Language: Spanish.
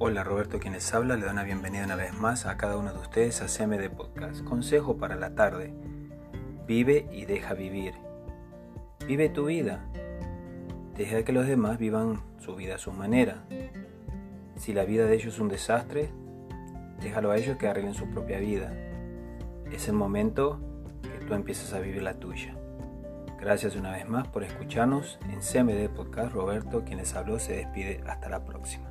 Hola Roberto quien les habla, le doy una bienvenida una vez más a cada uno de ustedes a CMD Podcast. Consejo para la tarde. Vive y deja vivir. Vive tu vida. Deja que los demás vivan su vida a su manera. Si la vida de ellos es un desastre, déjalo a ellos que arreglen su propia vida. Es el momento que tú empieces a vivir la tuya. Gracias una vez más por escucharnos en CMD Podcast. Roberto, quien les habló, se despide. Hasta la próxima.